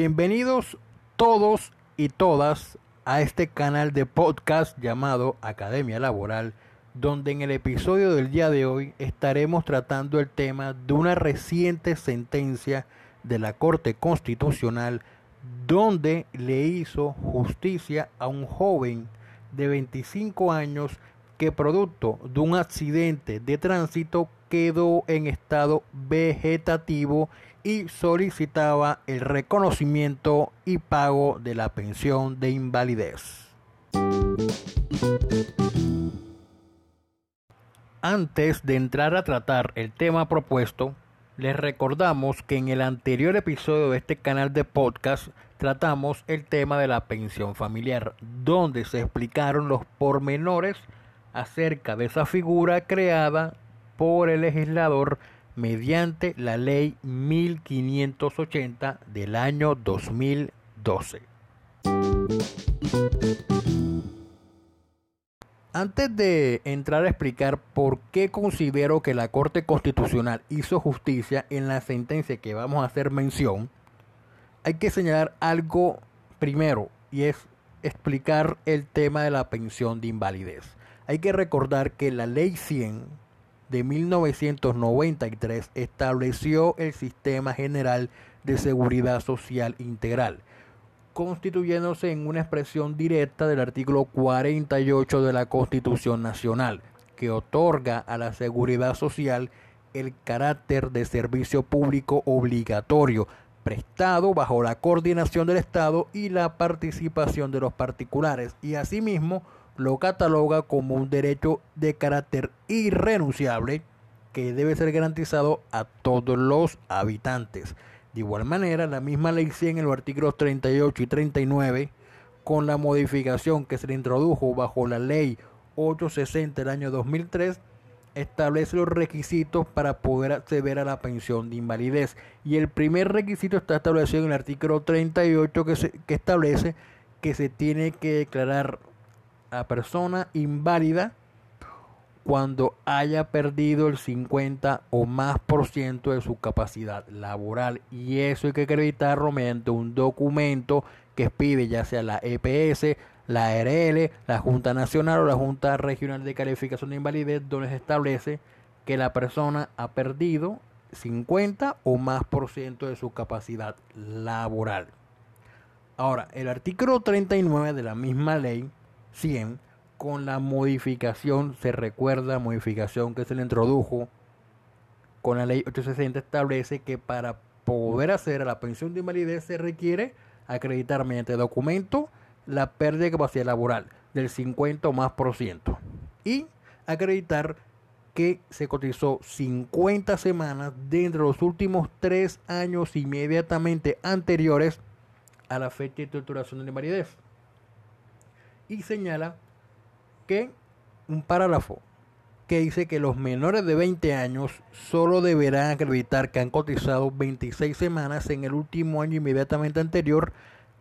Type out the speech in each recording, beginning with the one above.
Bienvenidos todos y todas a este canal de podcast llamado Academia Laboral, donde en el episodio del día de hoy estaremos tratando el tema de una reciente sentencia de la Corte Constitucional donde le hizo justicia a un joven de 25 años que producto de un accidente de tránsito quedó en estado vegetativo y solicitaba el reconocimiento y pago de la pensión de invalidez. Antes de entrar a tratar el tema propuesto, les recordamos que en el anterior episodio de este canal de podcast tratamos el tema de la pensión familiar, donde se explicaron los pormenores acerca de esa figura creada por el legislador mediante la ley 1580 del año 2012. Antes de entrar a explicar por qué considero que la Corte Constitucional hizo justicia en la sentencia que vamos a hacer mención, hay que señalar algo primero y es explicar el tema de la pensión de invalidez. Hay que recordar que la Ley 100 de 1993 estableció el Sistema General de Seguridad Social Integral, constituyéndose en una expresión directa del artículo 48 de la Constitución Nacional, que otorga a la seguridad social el carácter de servicio público obligatorio, prestado bajo la coordinación del Estado y la participación de los particulares, y asimismo lo cataloga como un derecho de carácter irrenunciable que debe ser garantizado a todos los habitantes. De igual manera, la misma ley 100 en los artículos 38 y 39, con la modificación que se le introdujo bajo la ley 860 del año 2003, establece los requisitos para poder acceder a la pensión de invalidez. Y el primer requisito está establecido en el artículo 38 que, se, que establece que se tiene que declarar a persona inválida cuando haya perdido el 50 o más por ciento de su capacidad laboral y eso hay que acreditarlo mediante un documento que pide ya sea la EPS, la ARL, la Junta Nacional o la Junta Regional de Calificación de Invalidez donde se establece que la persona ha perdido 50 o más por ciento de su capacidad laboral. Ahora, el artículo 39 de la misma ley 100 con la modificación, se recuerda, modificación que se le introdujo con la ley 860 establece que para poder hacer la pensión de invalidez se requiere acreditar mediante documento la pérdida de capacidad laboral del 50 o más por ciento y acreditar que se cotizó 50 semanas dentro de los últimos tres años inmediatamente anteriores a la fecha de estructuración de la invalidez y señala que un párrafo que dice que los menores de 20 años solo deberán acreditar que han cotizado 26 semanas en el último año inmediatamente anterior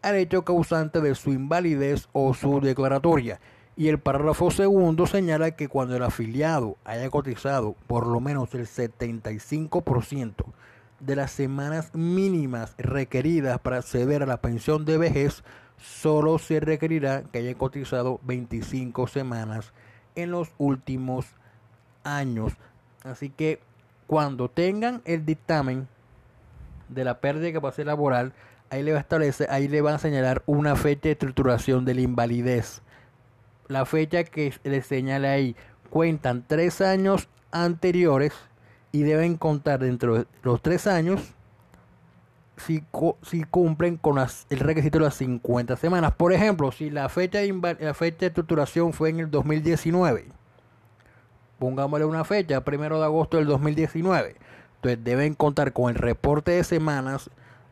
al hecho causante de su invalidez o su declaratoria. Y el párrafo segundo señala que cuando el afiliado haya cotizado por lo menos el 75% de las semanas mínimas requeridas para acceder a la pensión de vejez, solo se requerirá que haya cotizado 25 semanas en los últimos años. Así que cuando tengan el dictamen de la pérdida de capacidad laboral, ahí le va a establecer, ahí le van a señalar una fecha de estructuración de la invalidez. La fecha que le señala ahí cuentan tres años anteriores y deben contar dentro de los tres años si, si cumplen con el requisito de las 50 semanas. Por ejemplo, si la fecha, de la fecha de estructuración fue en el 2019, pongámosle una fecha, primero de agosto del 2019, entonces deben contar con el reporte de semanas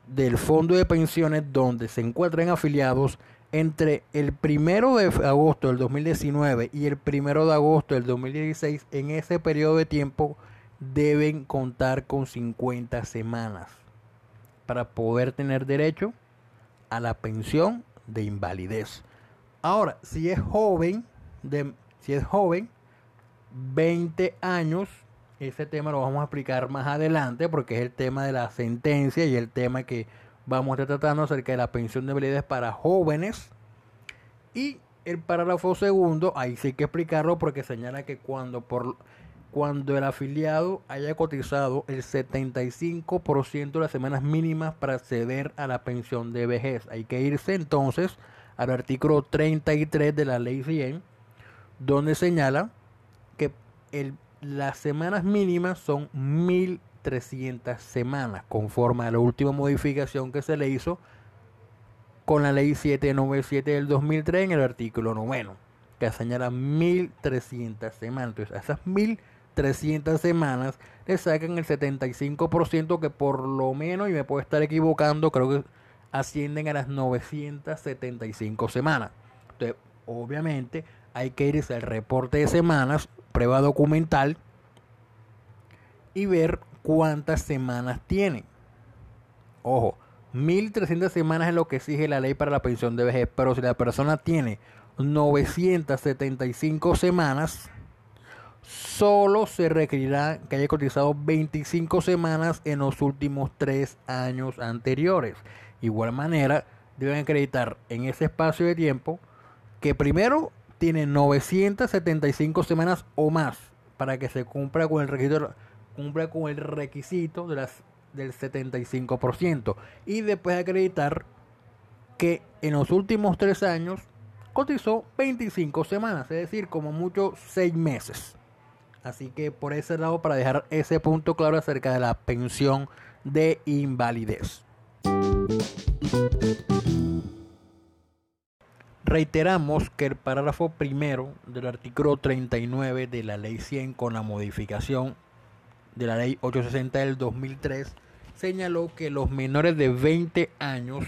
del fondo de pensiones donde se encuentren afiliados entre el primero de agosto del 2019 y el primero de agosto del 2016. En ese periodo de tiempo deben contar con 50 semanas para poder tener derecho a la pensión de invalidez. Ahora, si es joven, de, si es joven, 20 años, ese tema lo vamos a explicar más adelante porque es el tema de la sentencia y el tema que vamos a estar tratando acerca de la pensión de invalidez para jóvenes. Y el párrafo segundo, ahí sí hay que explicarlo porque señala que cuando por cuando el afiliado haya cotizado el 75% de las semanas mínimas para acceder a la pensión de vejez. Hay que irse entonces al artículo 33 de la ley 100, donde señala que el, las semanas mínimas son 1.300 semanas, conforme a la última modificación que se le hizo con la ley 797 del 2003 en el artículo 9, que señala 1.300 semanas. Entonces, esas 1.300 300 semanas, le sacan el 75% que por lo menos, y me puedo estar equivocando, creo que ascienden a las 975 semanas. Entonces, obviamente, hay que irse al reporte de semanas, prueba documental, y ver cuántas semanas tiene. Ojo, 1300 semanas es lo que exige la ley para la pensión de vejez, pero si la persona tiene 975 semanas, solo se requerirá que haya cotizado 25 semanas en los últimos tres años anteriores. Igual manera, deben acreditar en ese espacio de tiempo que primero tiene 975 semanas o más para que se cumpla con el requisito, cumpla con el requisito de las, del 75% y después acreditar que en los últimos tres años cotizó 25 semanas, es decir, como mucho seis meses. Así que por ese lado, para dejar ese punto claro acerca de la pensión de invalidez. Reiteramos que el párrafo primero del artículo 39 de la Ley 100 con la modificación de la Ley 860 del 2003 señaló que los menores de 20 años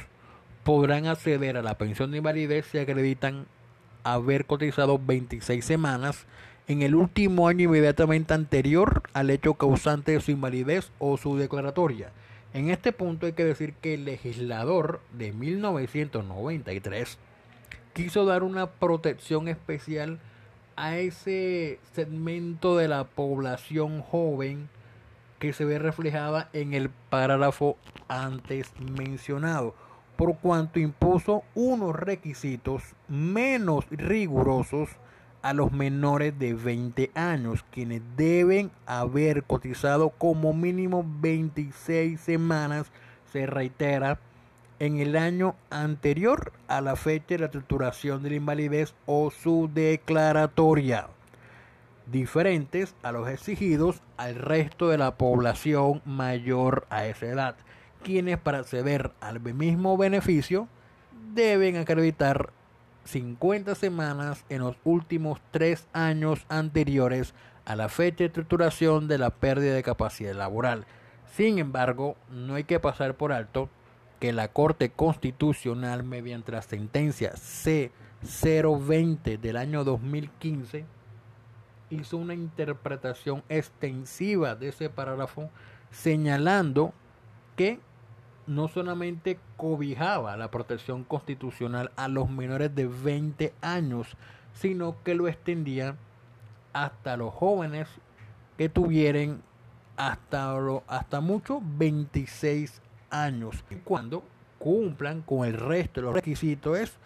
podrán acceder a la pensión de invalidez si acreditan haber cotizado 26 semanas en el último año inmediatamente anterior al hecho causante de su invalidez o su declaratoria. En este punto hay que decir que el legislador de 1993 quiso dar una protección especial a ese segmento de la población joven que se ve reflejada en el párrafo antes mencionado, por cuanto impuso unos requisitos menos rigurosos a los menores de 20 años, quienes deben haber cotizado como mínimo 26 semanas, se reitera, en el año anterior a la fecha de la estructuración de la invalidez o su declaratoria, diferentes a los exigidos al resto de la población mayor a esa edad, quienes para acceder al mismo beneficio deben acreditar 50 semanas en los últimos tres años anteriores a la fecha de estructuración de la pérdida de capacidad laboral. Sin embargo, no hay que pasar por alto que la Corte Constitucional, mediante la sentencia C020 del año 2015, hizo una interpretación extensiva de ese párrafo, señalando que no solamente cobijaba la protección constitucional a los menores de 20 años, sino que lo extendía hasta los jóvenes que tuvieran hasta, hasta mucho 26 años. Cuando cumplan con el resto de los requisitos es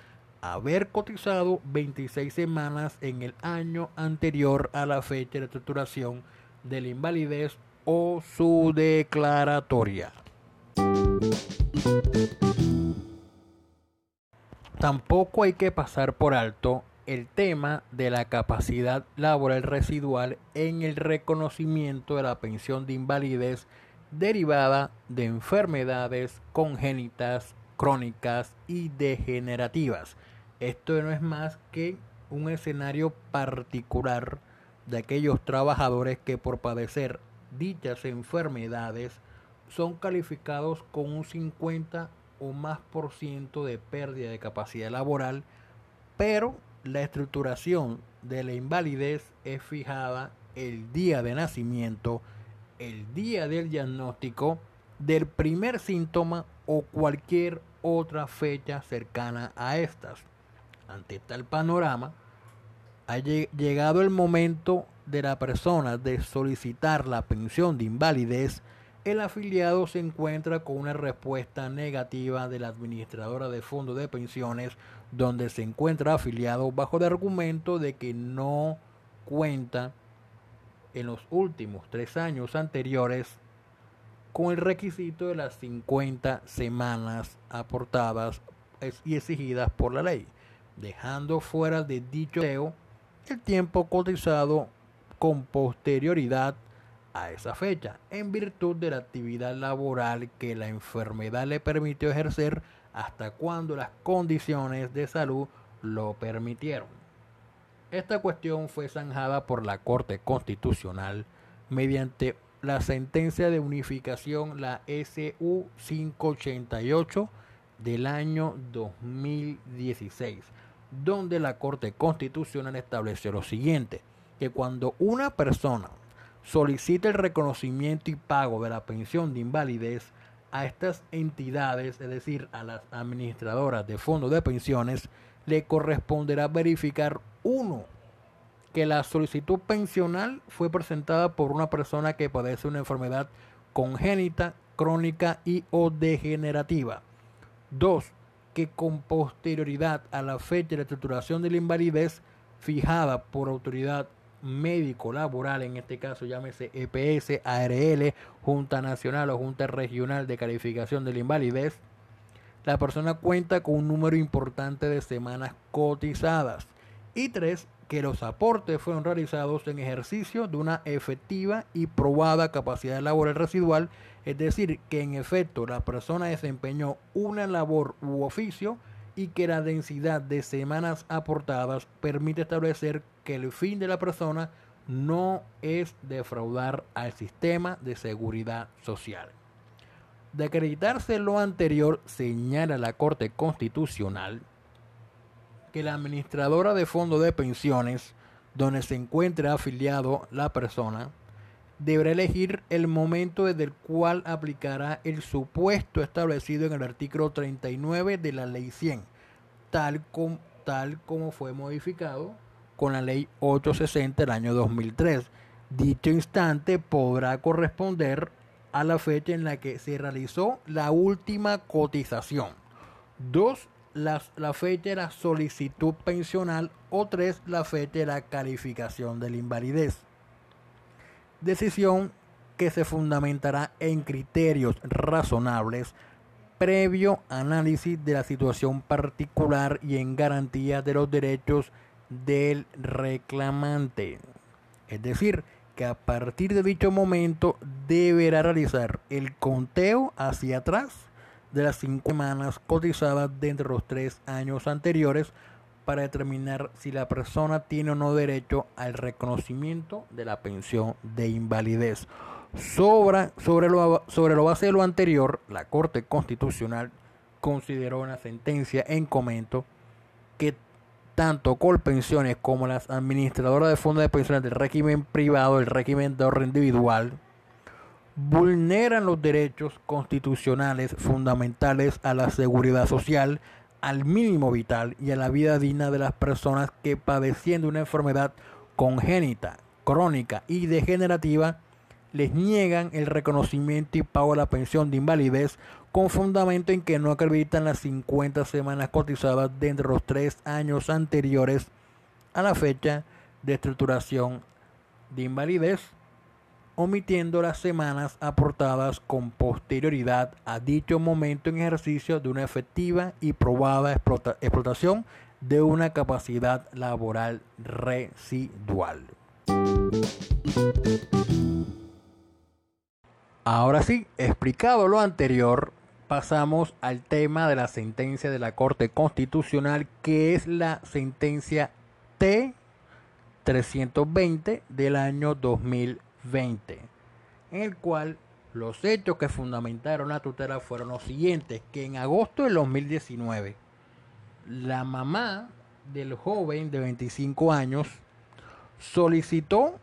haber cotizado 26 semanas en el año anterior a la fecha de estructuración de la invalidez o su declaratoria. Tampoco hay que pasar por alto el tema de la capacidad laboral residual en el reconocimiento de la pensión de invalidez derivada de enfermedades congénitas, crónicas y degenerativas. Esto no es más que un escenario particular de aquellos trabajadores que por padecer dichas enfermedades son calificados con un 50 o más por ciento de pérdida de capacidad laboral, pero la estructuración de la invalidez es fijada el día de nacimiento, el día del diagnóstico, del primer síntoma o cualquier otra fecha cercana a estas. Ante tal panorama, ha llegado el momento de la persona de solicitar la pensión de invalidez el afiliado se encuentra con una respuesta negativa de la administradora de fondos de pensiones donde se encuentra afiliado bajo el argumento de que no cuenta en los últimos tres años anteriores con el requisito de las 50 semanas aportadas y exigidas por la ley, dejando fuera de dicho el tiempo cotizado con posterioridad a esa fecha, en virtud de la actividad laboral que la enfermedad le permitió ejercer hasta cuando las condiciones de salud lo permitieron. Esta cuestión fue zanjada por la Corte Constitucional mediante la sentencia de unificación, la SU 588 del año 2016, donde la Corte Constitucional estableció lo siguiente, que cuando una persona solicita el reconocimiento y pago de la pensión de invalidez a estas entidades, es decir, a las administradoras de fondos de pensiones, le corresponderá verificar uno que la solicitud pensional fue presentada por una persona que padece una enfermedad congénita, crónica y o degenerativa. Dos, que con posterioridad a la fecha de la estructuración de la invalidez fijada por autoridad médico laboral, en este caso llámese EPS, ARL, Junta Nacional o Junta Regional de Calificación de la Invalidez, la persona cuenta con un número importante de semanas cotizadas. Y tres, que los aportes fueron realizados en ejercicio de una efectiva y probada capacidad laboral residual, es decir, que en efecto la persona desempeñó una labor u oficio y que la densidad de semanas aportadas permite establecer que el fin de la persona no es defraudar al sistema de seguridad social. De acreditarse lo anterior, señala la Corte Constitucional, que la administradora de fondos de pensiones, donde se encuentra afiliado la persona, deberá elegir el momento desde el cual aplicará el supuesto establecido en el artículo 39 de la Ley 100, tal, tal como fue modificado con la Ley 860 del año 2003. Dicho instante podrá corresponder a la fecha en la que se realizó la última cotización. Dos la, fecha de la solicitud pensional o tres, la fecha de la calificación de la invalidez. Decisión que se fundamentará en criterios razonables previo análisis de la situación particular y en garantía de los derechos del reclamante. Es decir, que a partir de dicho momento deberá realizar el conteo hacia atrás de las cinco semanas cotizadas dentro de los tres años anteriores para determinar si la persona tiene o no derecho al reconocimiento de la pensión de invalidez. Sobre, sobre, lo, sobre lo base de lo anterior, la Corte Constitucional consideró una sentencia en comento que tanto Colpensiones como las administradoras de fondos de pensiones del régimen privado, el régimen de ahorro individual, vulneran los derechos constitucionales fundamentales a la seguridad social, al mínimo vital y a la vida digna de las personas que padeciendo una enfermedad congénita, crónica y degenerativa les niegan el reconocimiento y pago de la pensión de invalidez con fundamento en que no acreditan las 50 semanas cotizadas dentro de los tres años anteriores a la fecha de estructuración de invalidez omitiendo las semanas aportadas con posterioridad a dicho momento en ejercicio de una efectiva y probada explotación de una capacidad laboral residual. Ahora sí, explicado lo anterior, pasamos al tema de la sentencia de la Corte Constitucional, que es la sentencia T 320 del año 2020 20, en el cual los hechos que fundamentaron la tutela fueron los siguientes, que en agosto del 2019, la mamá del joven de 25 años solicitó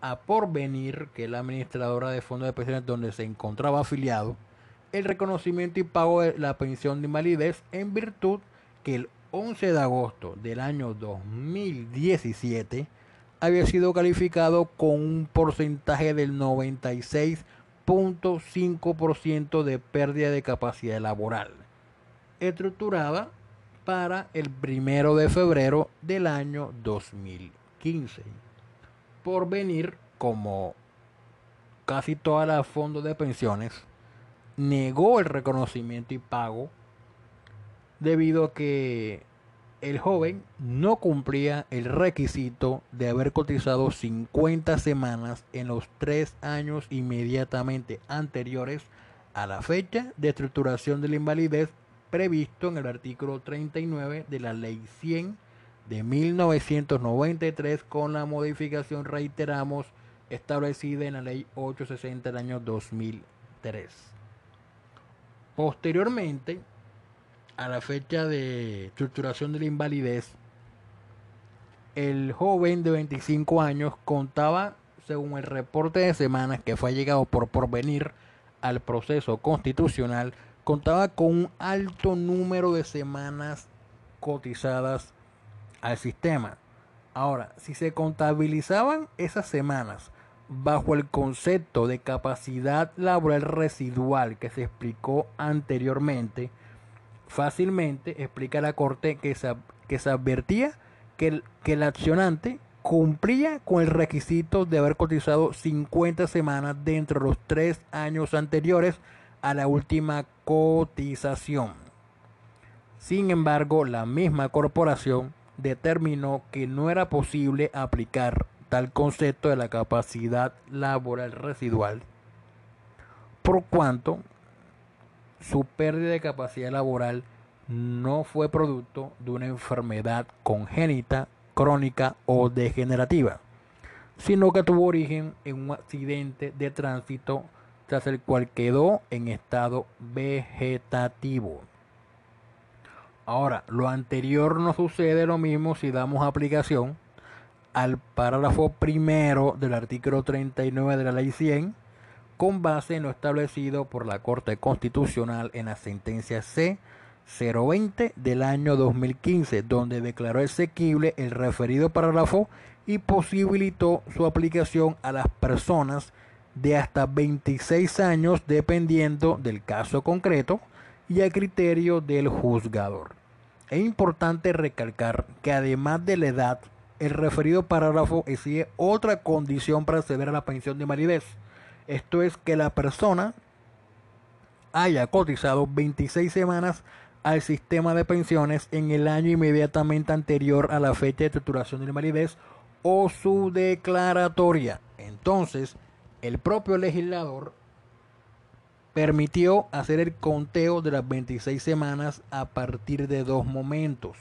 a Porvenir, que es la administradora de fondos de pensiones donde se encontraba afiliado, el reconocimiento y pago de la pensión de invalidez en virtud que el 11 de agosto del año 2017 había sido calificado con un porcentaje del 96 0.5% de pérdida de capacidad laboral, estructurada para el primero de febrero del año 2015. Por venir, como casi todas las fondos de pensiones, negó el reconocimiento y pago debido a que el joven no cumplía el requisito de haber cotizado 50 semanas en los tres años inmediatamente anteriores a la fecha de estructuración de la invalidez previsto en el artículo 39 de la Ley 100 de 1993 con la modificación, reiteramos, establecida en la Ley 860 del año 2003. Posteriormente, a la fecha de estructuración de la invalidez, el joven de 25 años contaba, según el reporte de semanas que fue llegado por porvenir al proceso constitucional, contaba con un alto número de semanas cotizadas al sistema. Ahora, si se contabilizaban esas semanas bajo el concepto de capacidad laboral residual que se explicó anteriormente, fácilmente explica la Corte que se, que se advertía que el, que el accionante cumplía con el requisito de haber cotizado 50 semanas dentro de los tres años anteriores a la última cotización. Sin embargo, la misma corporación determinó que no era posible aplicar tal concepto de la capacidad laboral residual, por cuanto su pérdida de capacidad laboral no fue producto de una enfermedad congénita, crónica o degenerativa, sino que tuvo origen en un accidente de tránsito tras el cual quedó en estado vegetativo. Ahora, lo anterior no sucede lo mismo si damos aplicación al párrafo primero del artículo 39 de la ley 100 con base en lo establecido por la Corte Constitucional en la sentencia C 020 del año 2015, donde declaró exequible el referido párrafo y posibilitó su aplicación a las personas de hasta 26 años dependiendo del caso concreto y a criterio del juzgador. Es importante recalcar que además de la edad, el referido párrafo exige otra condición para acceder a la pensión de invalidez esto es que la persona haya cotizado 26 semanas al sistema de pensiones en el año inmediatamente anterior a la fecha de estructuración de invalidez o su declaratoria. Entonces, el propio legislador permitió hacer el conteo de las 26 semanas a partir de dos momentos,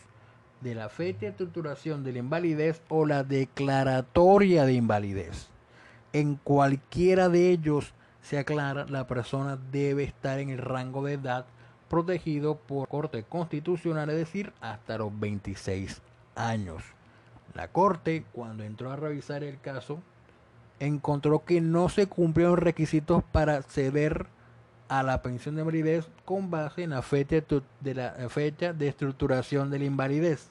de la fecha de estructuración de la invalidez o la declaratoria de invalidez en cualquiera de ellos se aclara, la persona debe estar en el rango de edad protegido por Corte Constitucional, es decir, hasta los 26 años. La Corte, cuando entró a revisar el caso, encontró que no se cumplieron requisitos para acceder a la pensión de invalidez con base en la fecha de la fecha de estructuración de la invalidez.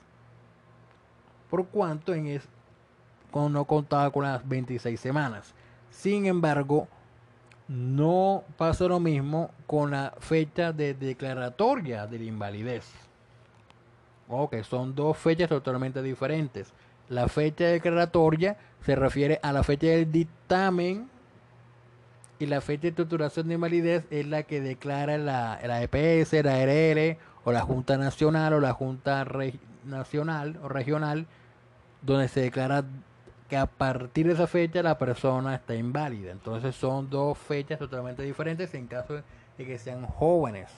Por cuanto en, es, no contaba con las 26 semanas. Sin embargo, no pasa lo mismo con la fecha de declaratoria de la invalidez. Ok, son dos fechas totalmente diferentes. La fecha declaratoria se refiere a la fecha del dictamen y la fecha de estructuración de invalidez es la que declara la, la EPS, la RL o la Junta Nacional o la Junta Nacional o Regional donde se declara que a partir de esa fecha la persona está inválida. Entonces son dos fechas totalmente diferentes en caso de que sean jóvenes.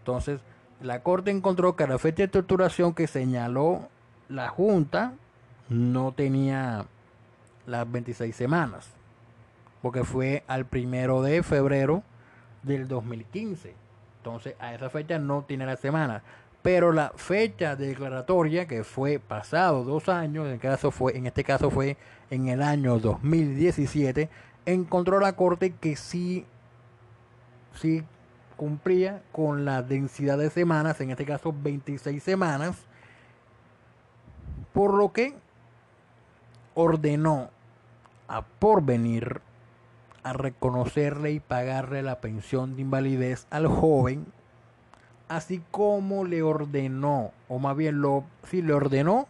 Entonces la Corte encontró que la fecha de torturación que señaló la Junta no tenía las 26 semanas, porque fue al primero de febrero del 2015. Entonces a esa fecha no tiene la semana pero la fecha declaratoria que fue pasado dos años, en, caso fue, en este caso fue en el año 2017, encontró la Corte que sí, sí cumplía con la densidad de semanas, en este caso 26 semanas, por lo que ordenó a Porvenir a reconocerle y pagarle la pensión de invalidez al joven, así como le ordenó, o más bien lo, sí, le ordenó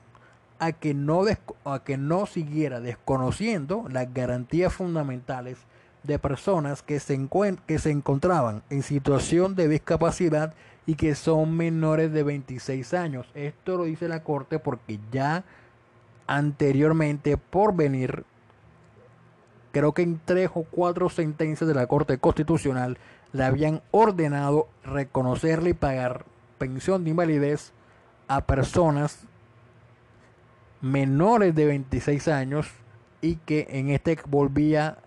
a que no, a que no siguiera desconociendo las garantías fundamentales de personas que se, que se encontraban en situación de discapacidad y que son menores de 26 años. Esto lo dice la Corte porque ya anteriormente por venir creo que en tres o cuatro sentencias de la Corte Constitucional le habían ordenado reconocerle y pagar pensión de invalidez a personas menores de 26 años y que en este volvía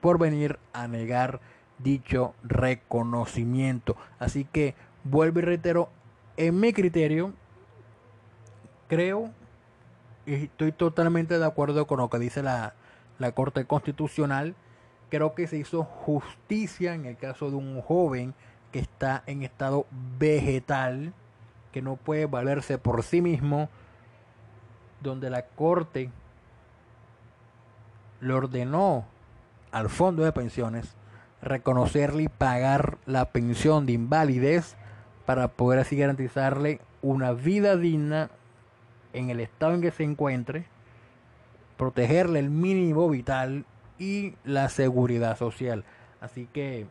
por venir a negar dicho reconocimiento. Así que vuelvo y reitero, en mi criterio, creo y estoy totalmente de acuerdo con lo que dice la, la Corte Constitucional, creo que se hizo justicia en el caso de un joven que está en estado vegetal, que no puede valerse por sí mismo, donde la Corte le ordenó al fondo de pensiones reconocerle y pagar la pensión de invalidez para poder así garantizarle una vida digna en el estado en que se encuentre protegerle el mínimo vital y la seguridad social. Así que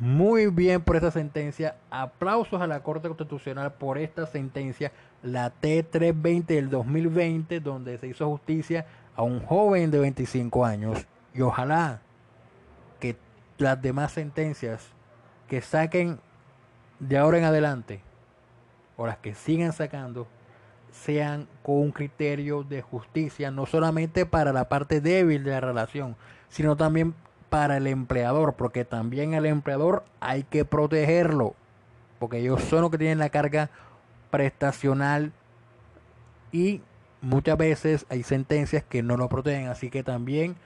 muy bien por esta sentencia. Aplausos a la Corte Constitucional por esta sentencia, la T320 del 2020, donde se hizo justicia a un joven de 25 años. Y ojalá que las demás sentencias que saquen de ahora en adelante, o las que sigan sacando, sean con un criterio de justicia, no solamente para la parte débil de la relación, sino también para el empleador, porque también el empleador hay que protegerlo, porque ellos son los que tienen la carga prestacional y muchas veces hay sentencias que no lo protegen, así que también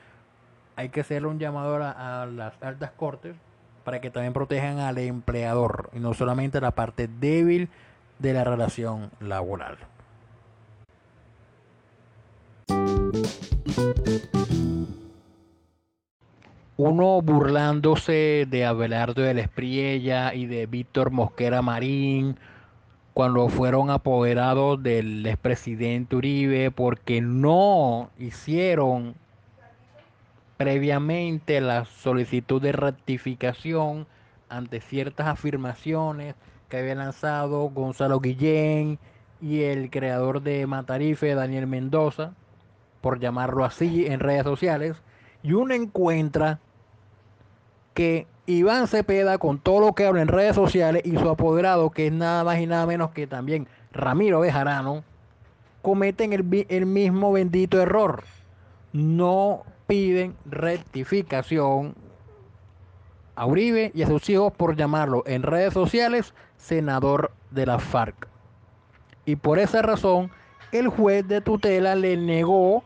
hay que hacerle un llamado a, a las altas cortes para que también protejan al empleador y no solamente la parte débil de la relación laboral. Uno burlándose de Abelardo de la Espriella y de Víctor Mosquera Marín cuando fueron apoderados del expresidente Uribe porque no hicieron previamente la solicitud de rectificación ante ciertas afirmaciones que había lanzado Gonzalo Guillén y el creador de Matarife, Daniel Mendoza por llamarlo así, en redes sociales, y uno encuentra que Iván Cepeda, con todo lo que habla en redes sociales, y su apoderado, que es nada más y nada menos que también Ramiro Bejarano, cometen el, mismo bendito error. No piden rectificación a Uribe y a sus hijos por llamarlo en redes sociales senador de la FARC. Y por esa razón, el juez de tutela le negó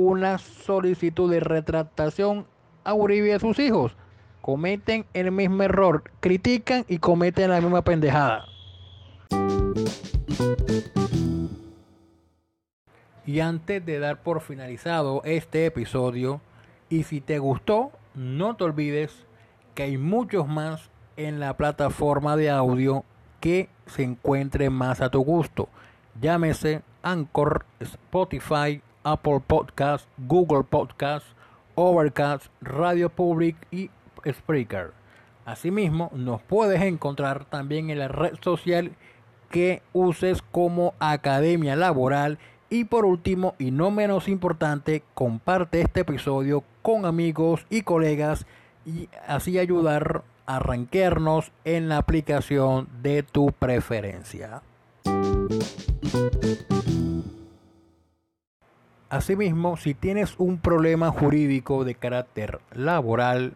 una solicitud de retractación a Uribe y a sus hijos. Cometen el mismo error, critican y cometen la misma pendejada. Y antes de dar por finalizado este episodio, y si te gustó, no te olvides que hay muchos más en la plataforma de audio que se encuentre más a tu gusto. Llámese Anchor, Spotify, Apple Podcast, Google Podcast, Overcast, Radio Public y Spreaker. Asimismo, nos puedes encontrar también en la red social que uses como Academia Laboral. Y por último, y no menos importante, comparte este episodio con amigos y colegas y así ayudar a arranquearnos en la aplicación de tu preferencia. Asimismo, si tienes un problema jurídico de carácter laboral,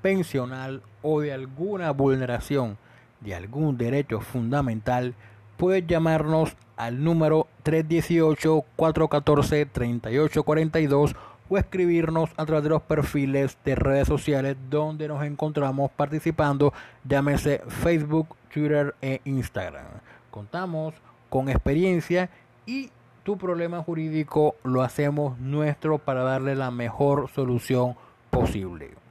pensional o de alguna vulneración de algún derecho fundamental, puedes llamarnos al número 318-414-3842 o escribirnos a través de los perfiles de redes sociales donde nos encontramos participando, llámese Facebook, Twitter e Instagram. Contamos con experiencia y tu problema jurídico lo hacemos nuestro para darle la mejor solución posible.